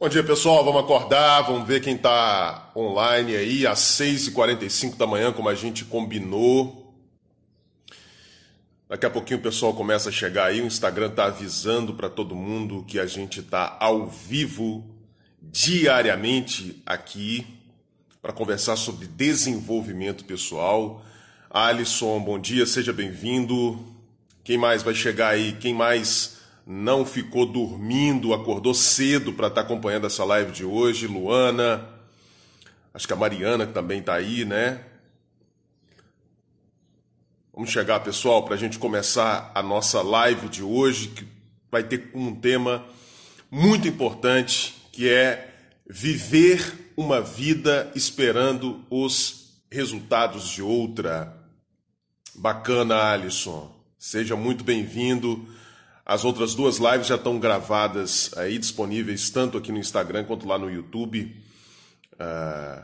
Bom dia, pessoal. Vamos acordar, vamos ver quem está online aí às 6h45 da manhã, como a gente combinou. Daqui a pouquinho o pessoal começa a chegar aí. O Instagram está avisando para todo mundo que a gente está ao vivo diariamente aqui para conversar sobre desenvolvimento pessoal. Alisson, bom dia, seja bem-vindo. Quem mais vai chegar aí? Quem mais não ficou dormindo, acordou cedo para estar tá acompanhando essa live de hoje. Luana, acho que a Mariana também está aí, né? Vamos chegar, pessoal, para a gente começar a nossa live de hoje, que vai ter um tema muito importante, que é viver uma vida esperando os resultados de outra. Bacana, Alisson. Seja muito bem-vindo. As outras duas lives já estão gravadas aí, disponíveis tanto aqui no Instagram quanto lá no YouTube. Uh,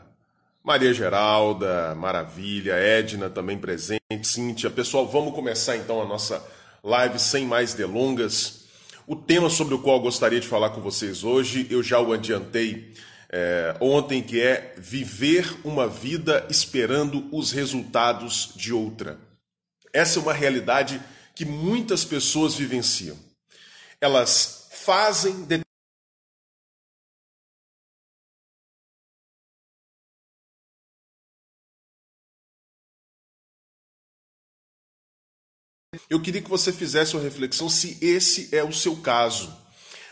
Maria Geralda, maravilha, Edna também presente, Cíntia. Pessoal, vamos começar então a nossa live sem mais delongas. O tema sobre o qual eu gostaria de falar com vocês hoje, eu já o adiantei é, ontem, que é viver uma vida esperando os resultados de outra. Essa é uma realidade que muitas pessoas vivenciam. Elas fazem Eu queria que você fizesse uma reflexão se esse é o seu caso.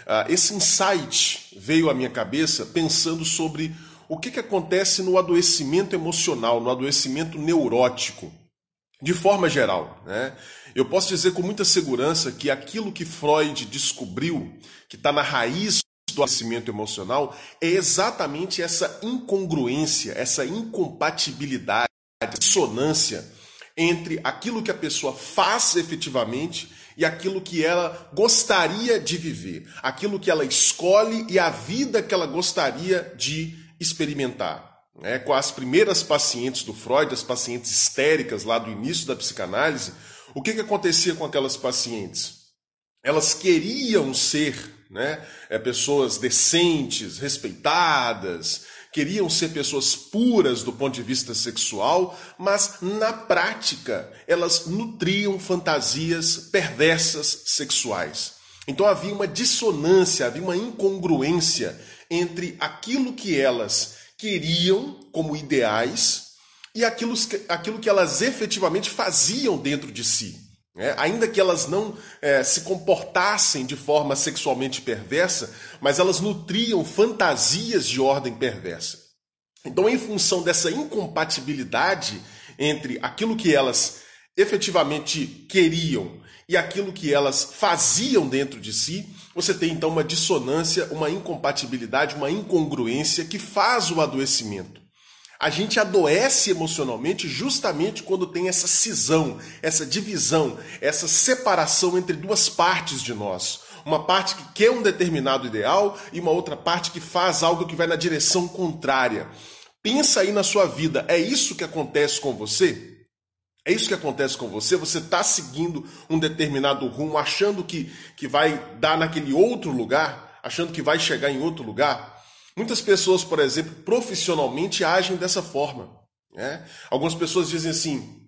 Uh, esse insight veio à minha cabeça pensando sobre o que, que acontece no adoecimento emocional, no adoecimento neurótico, de forma geral. Né? Eu posso dizer com muita segurança que aquilo que Freud descobriu, que está na raiz do adoecimento emocional, é exatamente essa incongruência, essa incompatibilidade, dissonância entre aquilo que a pessoa faz efetivamente e aquilo que ela gostaria de viver, aquilo que ela escolhe e a vida que ela gostaria de experimentar. É, com as primeiras pacientes do Freud, as pacientes histéricas lá do início da psicanálise, o que, que acontecia com aquelas pacientes? Elas queriam ser né, é, pessoas decentes, respeitadas, queriam ser pessoas puras do ponto de vista sexual, mas na prática elas nutriam fantasias perversas sexuais. Então havia uma dissonância, havia uma incongruência entre aquilo que elas queriam como ideais e aquilo, aquilo que elas efetivamente faziam dentro de si. Né? Ainda que elas não é, se comportassem de forma sexualmente perversa, mas elas nutriam fantasias de ordem perversa. Então, em função dessa incompatibilidade entre aquilo que elas efetivamente queriam e aquilo que elas faziam dentro de si, você tem então uma dissonância, uma incompatibilidade, uma incongruência que faz o adoecimento. A gente adoece emocionalmente justamente quando tem essa cisão, essa divisão, essa separação entre duas partes de nós. Uma parte que quer um determinado ideal e uma outra parte que faz algo que vai na direção contrária. Pensa aí na sua vida, é isso que acontece com você? É isso que acontece com você? Você está seguindo um determinado rumo, achando que, que vai dar naquele outro lugar, achando que vai chegar em outro lugar? Muitas pessoas, por exemplo, profissionalmente agem dessa forma. Né? Algumas pessoas dizem assim: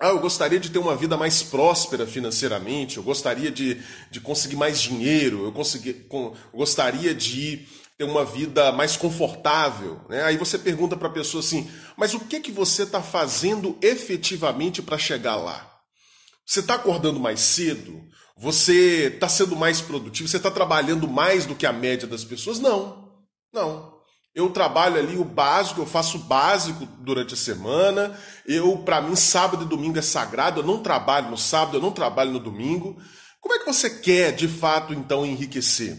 ah, eu gostaria de ter uma vida mais próspera financeiramente, eu gostaria de, de conseguir mais dinheiro, eu, consegui, com, gostaria de ter uma vida mais confortável. Né? Aí você pergunta para a pessoa assim: mas o que, que você está fazendo efetivamente para chegar lá? Você está acordando mais cedo? Você está sendo mais produtivo? Você está trabalhando mais do que a média das pessoas? Não. Não. Eu trabalho ali o básico, eu faço o básico durante a semana. Eu, para mim, sábado e domingo é sagrado. Eu não trabalho no sábado, eu não trabalho no domingo. Como é que você quer, de fato, então, enriquecer?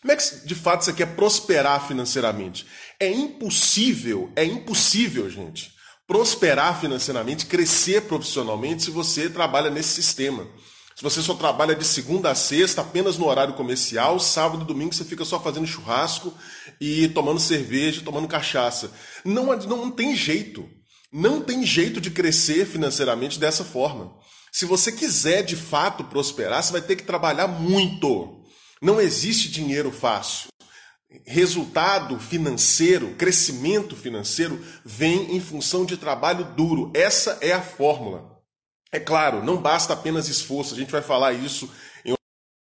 Como é que, de fato, você quer prosperar financeiramente? É impossível, é impossível, gente, prosperar financeiramente, crescer profissionalmente se você trabalha nesse sistema. Se você só trabalha de segunda a sexta, apenas no horário comercial, sábado e domingo você fica só fazendo churrasco e tomando cerveja, tomando cachaça. Não, não tem jeito. Não tem jeito de crescer financeiramente dessa forma. Se você quiser de fato prosperar, você vai ter que trabalhar muito. Não existe dinheiro fácil. resultado financeiro, crescimento financeiro, vem em função de trabalho duro. Essa é a fórmula. É claro, não basta apenas esforço, a gente vai falar isso em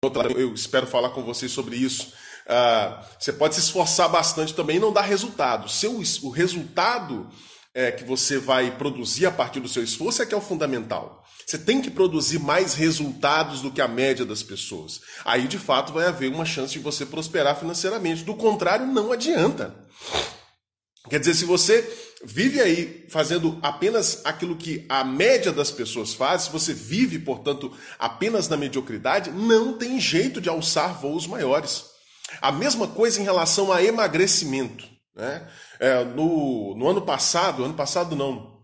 outra. Eu espero falar com vocês sobre isso. Uh, você pode se esforçar bastante também e não dar resultado. Seu, o resultado é, que você vai produzir a partir do seu esforço é que é o fundamental. Você tem que produzir mais resultados do que a média das pessoas. Aí, de fato, vai haver uma chance de você prosperar financeiramente. Do contrário, não adianta. Quer dizer, se você vive aí fazendo apenas aquilo que a média das pessoas faz, se você vive, portanto, apenas na mediocridade, não tem jeito de alçar voos maiores. A mesma coisa em relação a emagrecimento. Né? É, no, no ano passado, ano passado não,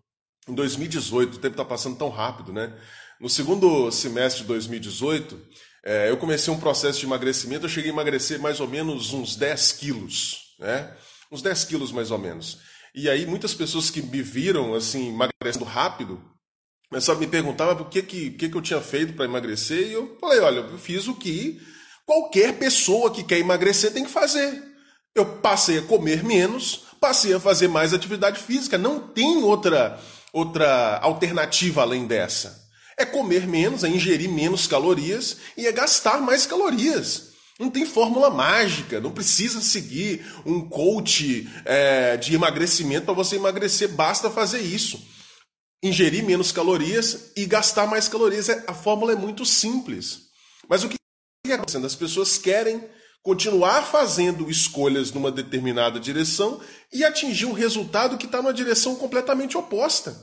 em 2018, o tempo está passando tão rápido, né? No segundo semestre de 2018, é, eu comecei um processo de emagrecimento, eu cheguei a emagrecer mais ou menos uns 10 quilos, né? Uns 10 quilos mais ou menos. E aí muitas pessoas que me viram assim, emagrecendo rápido, começaram a me perguntar por que, que, que, que eu tinha feito para emagrecer, e eu falei, olha, eu fiz o que qualquer pessoa que quer emagrecer tem que fazer. Eu passei a comer menos, passei a fazer mais atividade física. Não tem outra, outra alternativa além dessa. É comer menos, é ingerir menos calorias e é gastar mais calorias. Não tem fórmula mágica, não precisa seguir um coach é, de emagrecimento para você emagrecer, basta fazer isso. Ingerir menos calorias e gastar mais calorias. É, a fórmula é muito simples. Mas o que está acontecendo? As pessoas querem continuar fazendo escolhas numa determinada direção e atingir um resultado que está numa direção completamente oposta.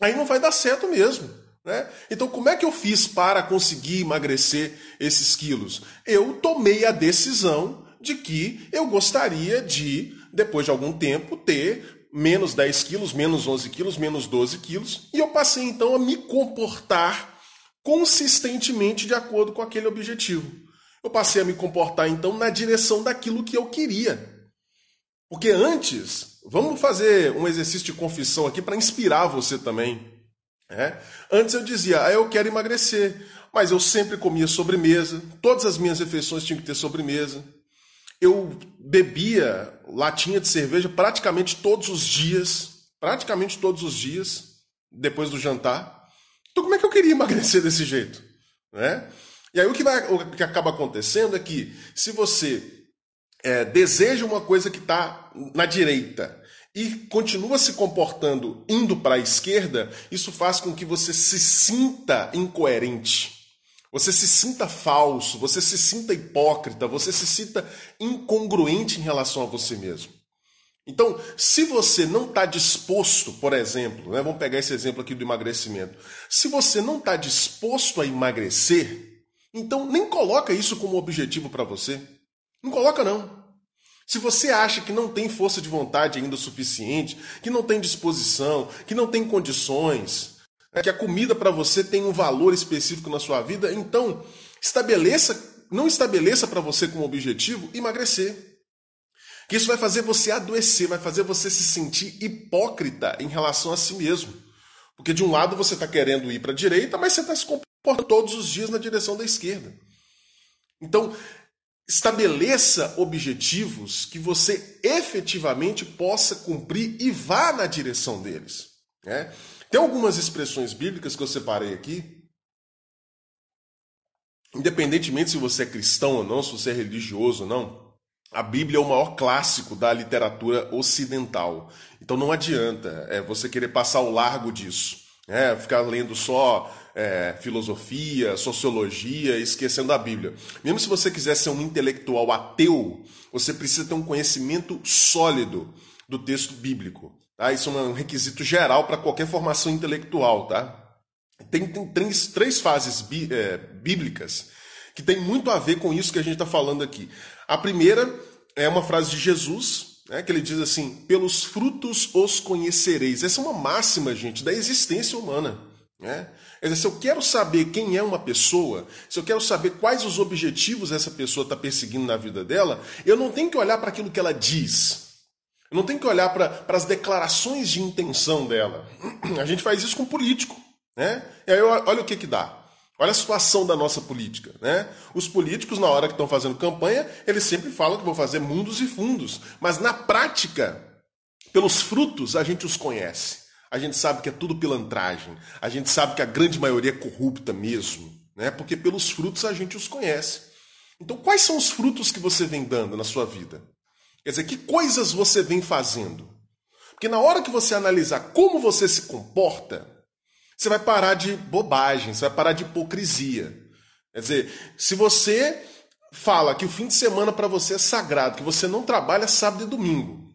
Aí não vai dar certo mesmo. Né? Então, como é que eu fiz para conseguir emagrecer esses quilos? Eu tomei a decisão de que eu gostaria de, depois de algum tempo, ter menos 10 quilos, menos 11 quilos, menos 12 quilos, e eu passei então a me comportar consistentemente de acordo com aquele objetivo. Eu passei a me comportar então na direção daquilo que eu queria. Porque antes, vamos fazer um exercício de confissão aqui para inspirar você também. É? Antes eu dizia, ah, eu quero emagrecer, mas eu sempre comia sobremesa, todas as minhas refeições tinham que ter sobremesa. Eu bebia latinha de cerveja praticamente todos os dias, praticamente todos os dias, depois do jantar. Então como é que eu queria emagrecer desse jeito? Né? E aí o que, vai, o que acaba acontecendo é que se você é, deseja uma coisa que está na direita e continua se comportando indo para a esquerda, isso faz com que você se sinta incoerente. Você se sinta falso, você se sinta hipócrita, você se sinta incongruente em relação a você mesmo. Então, se você não está disposto, por exemplo, né, vamos pegar esse exemplo aqui do emagrecimento. Se você não está disposto a emagrecer, então, nem coloca isso como objetivo para você. Não coloca, não. Se você acha que não tem força de vontade ainda o suficiente, que não tem disposição, que não tem condições, né, que a comida para você tem um valor específico na sua vida, então estabeleça, não estabeleça para você como objetivo emagrecer. Que isso vai fazer você adoecer, vai fazer você se sentir hipócrita em relação a si mesmo. Porque de um lado você está querendo ir para a direita, mas você está se por todos os dias na direção da esquerda. Então, estabeleça objetivos que você efetivamente possa cumprir e vá na direção deles. Né? Tem algumas expressões bíblicas que eu separei aqui. Independentemente se você é cristão ou não, se você é religioso ou não, a Bíblia é o maior clássico da literatura ocidental. Então não adianta é, você querer passar o largo disso. É, ficar lendo só é, filosofia, sociologia, esquecendo a Bíblia. Mesmo se você quiser ser um intelectual ateu, você precisa ter um conhecimento sólido do texto bíblico. Tá? Isso é um requisito geral para qualquer formação intelectual. Tá? Tem, tem três, três fases bí, é, bíblicas que tem muito a ver com isso que a gente está falando aqui. A primeira é uma frase de Jesus, né, que ele diz assim: pelos frutos os conhecereis. Essa é uma máxima, gente, da existência humana. Né? Dizer, se eu quero saber quem é uma pessoa, se eu quero saber quais os objetivos essa pessoa está perseguindo na vida dela, eu não tenho que olhar para aquilo que ela diz. Eu não tenho que olhar para as declarações de intenção dela. A gente faz isso com político. Né? E aí olha o que, que dá. Olha a situação da nossa política, né? Os políticos, na hora que estão fazendo campanha, eles sempre falam que vão fazer mundos e fundos, mas na prática, pelos frutos, a gente os conhece. A gente sabe que é tudo pilantragem. A gente sabe que a grande maioria é corrupta mesmo, né? Porque pelos frutos a gente os conhece. Então, quais são os frutos que você vem dando na sua vida? Quer dizer, que coisas você vem fazendo? Porque na hora que você analisar como você se comporta, você vai parar de bobagem, você vai parar de hipocrisia. Quer dizer, se você fala que o fim de semana para você é sagrado, que você não trabalha sábado e domingo,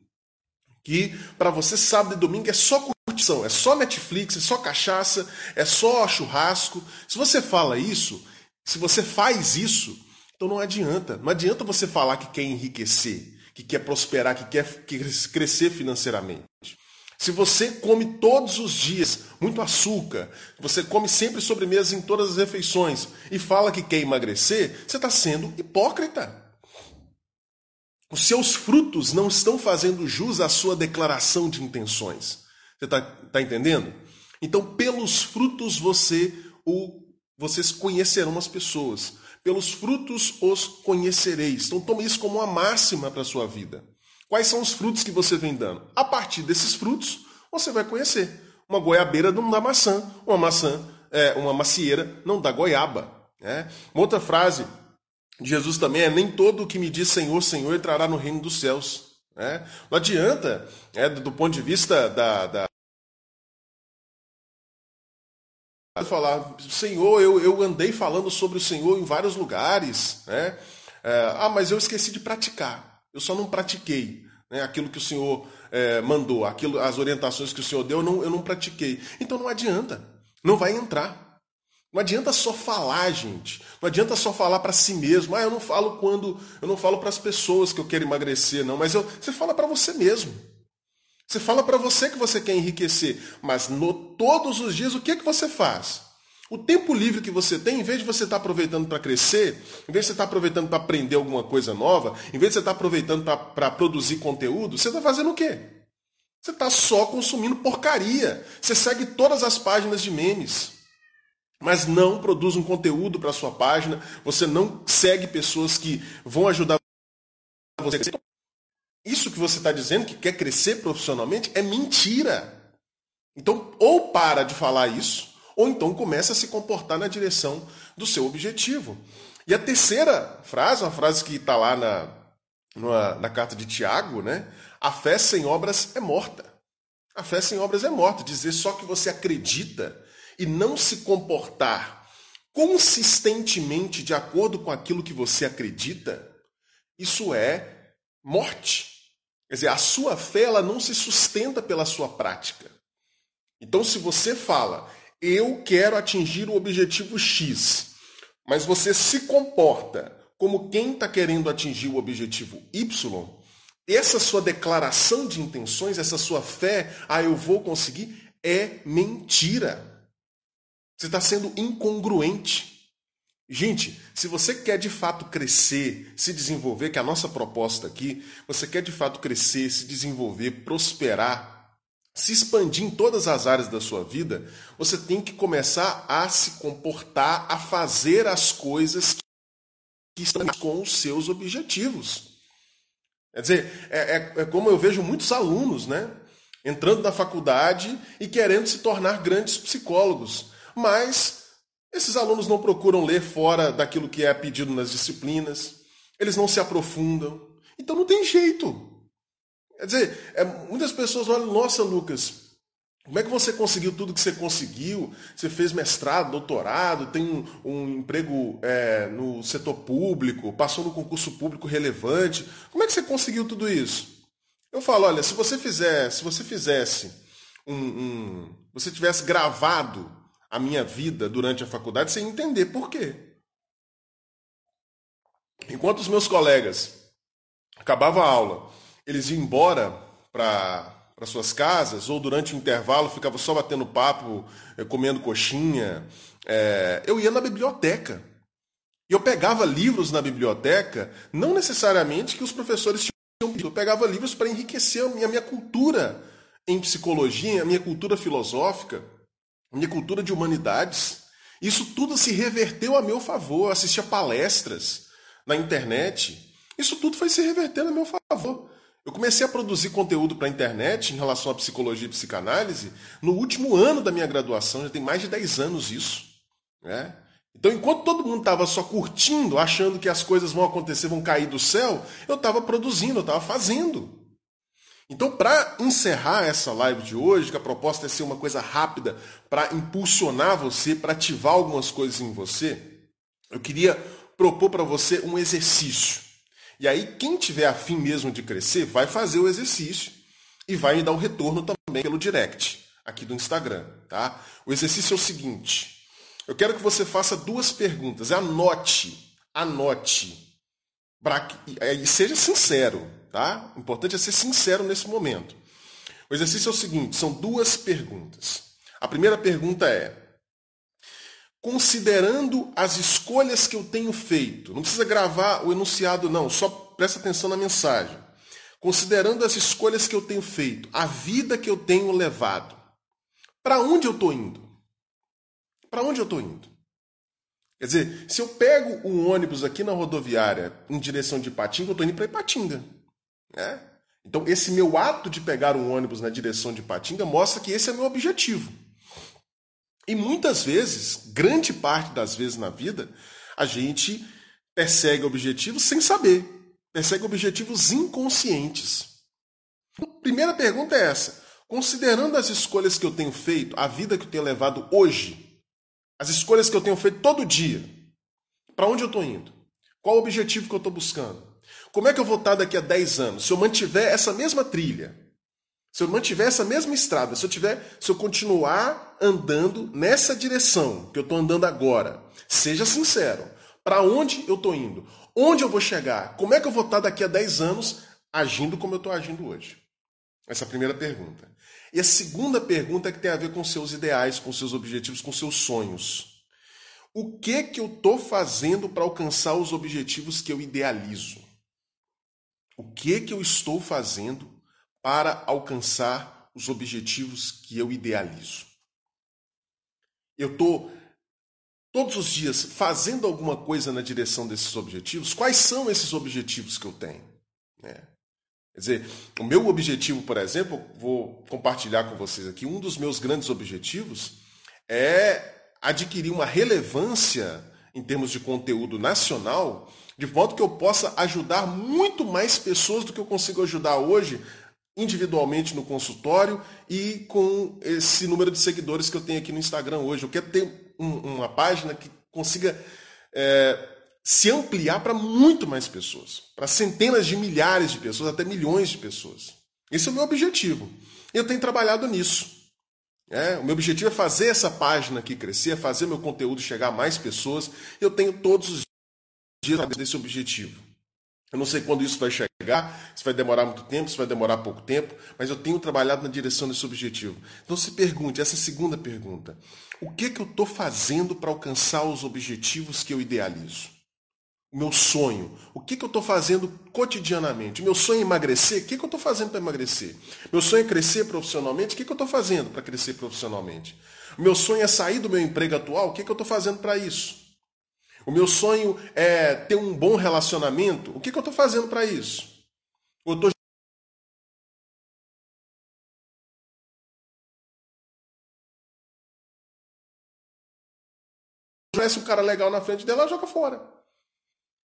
que para você sábado e domingo é só curtição, é só Netflix, é só cachaça, é só churrasco. Se você fala isso, se você faz isso, então não adianta. Não adianta você falar que quer enriquecer, que quer prosperar, que quer crescer financeiramente. Se você come todos os dias muito açúcar, você come sempre sobremesa em todas as refeições e fala que quer emagrecer, você está sendo hipócrita. Os seus frutos não estão fazendo jus à sua declaração de intenções. Você está tá entendendo? Então, pelos frutos você o, vocês conhecerão as pessoas. Pelos frutos os conhecereis. Então, tome isso como uma máxima para a sua vida. Quais são os frutos que você vem dando? A partir desses frutos, você vai conhecer. Uma goiabeira não dá maçã, uma maçã, é, uma macieira não dá goiaba. Né? Uma outra frase de Jesus também é: Nem todo o que me diz Senhor, Senhor entrará no reino dos céus. Né? Não adianta, é, do ponto de vista da, da falar, Senhor, eu, eu andei falando sobre o Senhor em vários lugares, né? É, ah, mas eu esqueci de praticar. Eu só não pratiquei né, aquilo que o Senhor é, mandou, aquilo, as orientações que o Senhor deu, eu não, eu não pratiquei. Então não adianta, não vai entrar. Não adianta só falar, gente. Não adianta só falar para si mesmo. Ah, eu não falo quando, eu não falo para as pessoas que eu quero emagrecer, não. Mas eu, você fala para você mesmo. Você fala para você que você quer enriquecer. Mas no, todos os dias, o que, que você faz? O tempo livre que você tem, em vez de você estar tá aproveitando para crescer, em vez de você estar tá aproveitando para aprender alguma coisa nova, em vez de você estar tá aproveitando para produzir conteúdo, você está fazendo o quê? Você está só consumindo porcaria. Você segue todas as páginas de memes, mas não produz um conteúdo para sua página, você não segue pessoas que vão ajudar você a crescer. Isso que você está dizendo, que quer crescer profissionalmente, é mentira. Então, ou para de falar isso, ou então começa a se comportar na direção do seu objetivo. E a terceira frase, uma frase que está lá na, na, na, carta de Tiago, né? A fé sem obras é morta. A fé sem obras é morta. Dizer só que você acredita e não se comportar consistentemente de acordo com aquilo que você acredita, isso é morte. Quer dizer, a sua fé ela não se sustenta pela sua prática. Então, se você fala, eu quero atingir o objetivo X, mas você se comporta como quem está querendo atingir o objetivo Y, essa sua declaração de intenções, essa sua fé, ah, eu vou conseguir, é mentira. Você está sendo incongruente. Gente, se você quer de fato crescer, se desenvolver, que é a nossa proposta aqui, você quer de fato crescer, se desenvolver, prosperar, se expandir em todas as áreas da sua vida, você tem que começar a se comportar, a fazer as coisas que estão com os seus objetivos. Quer dizer, é, é, é como eu vejo muitos alunos, né? Entrando na faculdade e querendo se tornar grandes psicólogos. Mas esses alunos não procuram ler fora daquilo que é pedido nas disciplinas, eles não se aprofundam. Então não tem jeito. Quer dizer, é, muitas pessoas olham, nossa, Lucas, como é que você conseguiu tudo que você conseguiu? Você fez mestrado, doutorado, tem um, um emprego é, no setor público, passou no concurso público relevante. Como é que você conseguiu tudo isso? Eu falo, olha, se você fizer, se você fizesse um, um, você tivesse gravado a minha vida durante a faculdade, você ia entender por quê. Enquanto os meus colegas acabavam a aula eles iam embora para para suas casas, ou durante o intervalo ficava só batendo papo, eh, comendo coxinha. É, eu ia na biblioteca. E eu pegava livros na biblioteca, não necessariamente que os professores tinham pedido, eu pegava livros para enriquecer a minha, a minha cultura em psicologia, a minha cultura filosófica, a minha cultura de humanidades. Isso tudo se reverteu a meu favor. Eu assistia palestras na internet. Isso tudo foi se revertendo a meu favor. Eu comecei a produzir conteúdo para a internet em relação à psicologia e psicanálise no último ano da minha graduação, já tem mais de 10 anos isso. Né? Então, enquanto todo mundo estava só curtindo, achando que as coisas vão acontecer, vão cair do céu, eu estava produzindo, eu estava fazendo. Então, para encerrar essa live de hoje, que a proposta é ser uma coisa rápida para impulsionar você, para ativar algumas coisas em você, eu queria propor para você um exercício. E aí, quem tiver afim mesmo de crescer, vai fazer o exercício e vai me dar o retorno também pelo direct aqui do Instagram, tá? O exercício é o seguinte: eu quero que você faça duas perguntas. Anote, anote, e seja sincero, tá? O importante é ser sincero nesse momento. O exercício é o seguinte: são duas perguntas. A primeira pergunta é: considerando as escolhas que eu tenho feito, não precisa gravar o enunciado, não, só presta atenção na mensagem. Considerando as escolhas que eu tenho feito, a vida que eu tenho levado, para onde eu estou indo? Para onde eu estou indo? Quer dizer, se eu pego um ônibus aqui na rodoviária em direção de Ipatinga, eu estou indo para Ipatinga. Né? Então, esse meu ato de pegar um ônibus na direção de Ipatinga mostra que esse é meu objetivo. E muitas vezes, grande parte das vezes na vida, a gente persegue objetivos sem saber, persegue objetivos inconscientes. Primeira pergunta é essa: considerando as escolhas que eu tenho feito, a vida que eu tenho levado hoje, as escolhas que eu tenho feito todo dia, para onde eu estou indo? Qual o objetivo que eu estou buscando? Como é que eu vou estar daqui a 10 anos? Se eu mantiver essa mesma trilha, se eu mantiver essa mesma estrada, se eu tiver, se eu continuar andando nessa direção que eu estou andando agora, seja sincero. Para onde eu estou indo? Onde eu vou chegar? Como é que eu vou estar daqui a 10 anos agindo como eu estou agindo hoje? Essa é a primeira pergunta. E a segunda pergunta é que tem a ver com seus ideais, com seus objetivos, com seus sonhos. O que que eu estou fazendo para alcançar os objetivos que eu idealizo? O que que eu estou fazendo para alcançar os objetivos que eu idealizo? Eu estou todos os dias fazendo alguma coisa na direção desses objetivos? Quais são esses objetivos que eu tenho? É. Quer dizer, o meu objetivo, por exemplo, vou compartilhar com vocês aqui, um dos meus grandes objetivos é adquirir uma relevância em termos de conteúdo nacional de modo que eu possa ajudar muito mais pessoas do que eu consigo ajudar hoje, individualmente no consultório e com esse número de seguidores que eu tenho aqui no Instagram hoje. Eu quero ter um, uma página que consiga é, se ampliar para muito mais pessoas, para centenas de milhares de pessoas, até milhões de pessoas. Esse é o meu objetivo. Eu tenho trabalhado nisso. É, o meu objetivo é fazer essa página aqui crescer, é fazer meu conteúdo chegar a mais pessoas. Eu tenho todos os dias desse objetivo. Eu não sei quando isso vai chegar, se vai demorar muito tempo, se vai demorar pouco tempo, mas eu tenho trabalhado na direção desse objetivo. Então se pergunte, essa segunda pergunta, o que, que eu estou fazendo para alcançar os objetivos que eu idealizo? O meu sonho, o que, que eu estou fazendo cotidianamente? Meu sonho é emagrecer, o que, que eu estou fazendo para emagrecer? Meu sonho é crescer profissionalmente, o que, que eu estou fazendo para crescer profissionalmente? Meu sonho é sair do meu emprego atual, o que, que eu estou fazendo para isso? O meu sonho é ter um bom relacionamento. O que, que eu estou fazendo para isso? Eu aparece um cara legal na frente dela, ela joga fora.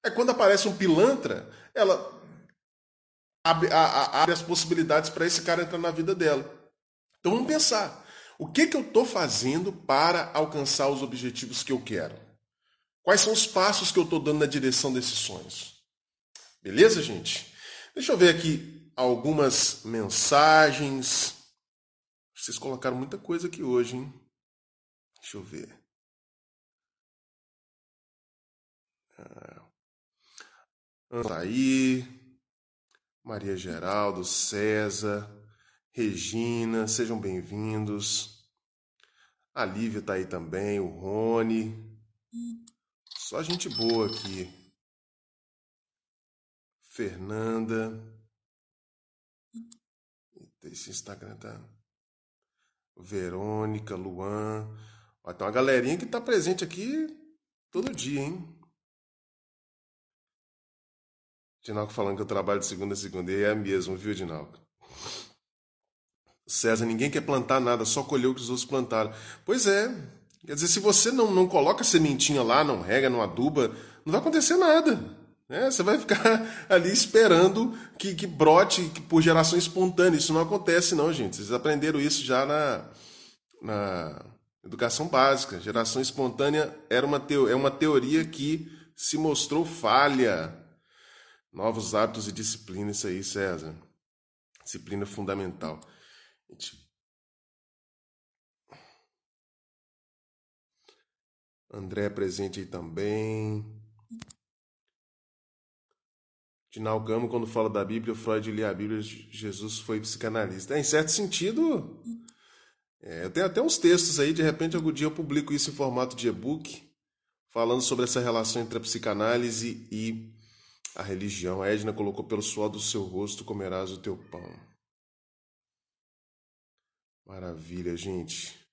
É quando aparece um pilantra, ela abre, a, abre as possibilidades para esse cara entrar na vida dela. Então vamos pensar. O que, que eu estou fazendo para alcançar os objetivos que eu quero? Quais são os passos que eu estou dando na direção desses sonhos? Beleza, gente? Deixa eu ver aqui algumas mensagens. Vocês colocaram muita coisa aqui hoje, hein? Deixa eu ver. Ah, aí. Maria Geraldo, César, Regina, sejam bem-vindos. A Lívia está aí também, o Rony. Só gente boa aqui. Fernanda. Esse Instagram tá. Verônica, Luan. Ó, tem uma galerinha que está presente aqui todo dia, hein? Dinalco falando que eu trabalho de segunda a segunda. E é mesmo, viu, Dinalco? César, ninguém quer plantar nada, só colher o que os outros plantaram. Pois é. Quer dizer, se você não, não coloca sementinha lá, não rega, não aduba, não vai acontecer nada. Né? Você vai ficar ali esperando que, que brote que por geração espontânea. Isso não acontece, não, gente. Vocês aprenderam isso já na, na educação básica. Geração espontânea era uma teo, é uma teoria que se mostrou falha. Novos hábitos e disciplina, isso aí, César. Disciplina fundamental. André é presente aí também. Dinalgamo, quando fala da Bíblia, Freud lê a Bíblia, Jesus foi psicanalista. É, em certo sentido, é, eu tenho até uns textos aí, de repente algum dia eu publico isso em formato de e-book, falando sobre essa relação entre a psicanálise e a religião. A Edna colocou pelo suor do seu rosto comerás o teu pão. Maravilha, gente.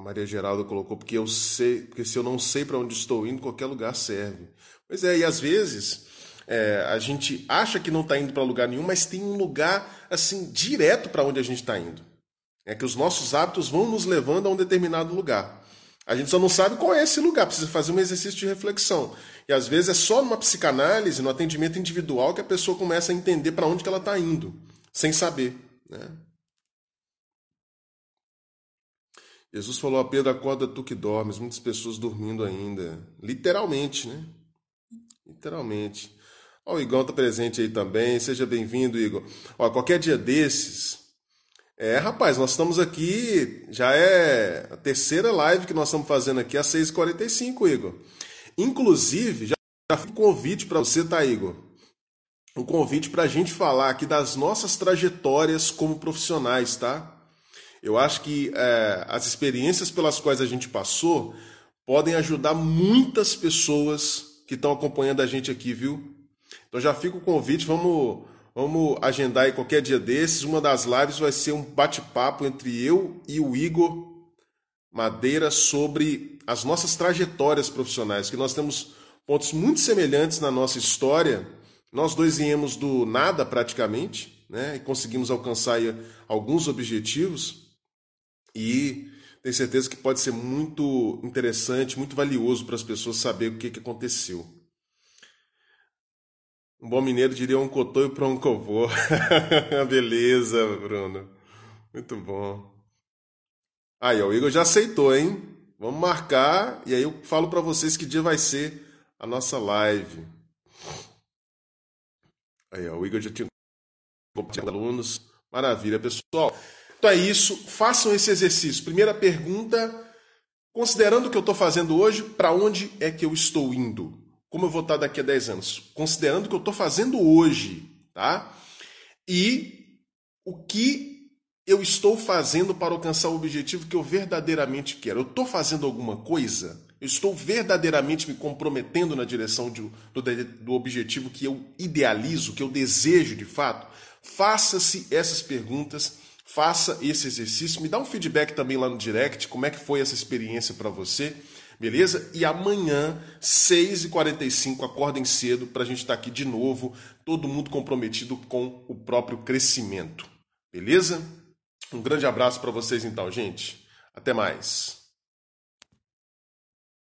Maria Geralda colocou porque eu sei, porque se eu não sei para onde estou indo, qualquer lugar serve. Pois é, e às vezes é, a gente acha que não está indo para lugar nenhum, mas tem um lugar assim direto para onde a gente está indo. É que os nossos hábitos vão nos levando a um determinado lugar. A gente só não sabe qual é esse lugar, precisa fazer um exercício de reflexão. E às vezes é só numa psicanálise, no atendimento individual, que a pessoa começa a entender para onde que ela está indo sem saber. Né? Jesus falou a Pedro: acorda tu que dormes, muitas pessoas dormindo ainda. Literalmente, né? Literalmente. Ó, o Igor está presente aí também, seja bem-vindo, Igor. Ó, qualquer dia desses. É, rapaz, nós estamos aqui, já é a terceira live que nós estamos fazendo aqui às 6h45, Igor. Inclusive, já, já um convite para você, tá, Igor? um convite para a gente falar aqui das nossas trajetórias como profissionais, tá? Eu acho que é, as experiências pelas quais a gente passou podem ajudar muitas pessoas que estão acompanhando a gente aqui, viu? Então já fica o convite, vamos, vamos agendar aí qualquer dia desses. Uma das lives vai ser um bate-papo entre eu e o Igor Madeira sobre as nossas trajetórias profissionais, que nós temos pontos muito semelhantes na nossa história nós dois viemos do nada praticamente, né? E conseguimos alcançar alguns objetivos e tenho certeza que pode ser muito interessante, muito valioso para as pessoas saber o que, que aconteceu. Um bom mineiro diria um cotoio para um covô. Beleza, Bruno. Muito bom. Aí, ó, o Igor já aceitou, hein? Vamos marcar e aí eu falo para vocês que dia vai ser a nossa live. Aí, ó, o Igor já tinha compartilhado alunos. Maravilha, pessoal. Então é isso. Façam esse exercício. Primeira pergunta: considerando o que eu estou fazendo hoje, para onde é que eu estou indo? Como eu vou estar daqui a 10 anos? Considerando o que eu estou fazendo hoje, tá? E o que eu estou fazendo para alcançar o objetivo que eu verdadeiramente quero? Eu estou fazendo alguma coisa? Eu estou verdadeiramente me comprometendo na direção de, do, do objetivo que eu idealizo, que eu desejo de fato? Faça-se essas perguntas, faça esse exercício, me dá um feedback também lá no direct, como é que foi essa experiência para você, beleza? E amanhã, 6h45, acordem cedo para a gente estar tá aqui de novo, todo mundo comprometido com o próprio crescimento, beleza? Um grande abraço para vocês então, gente. Até mais.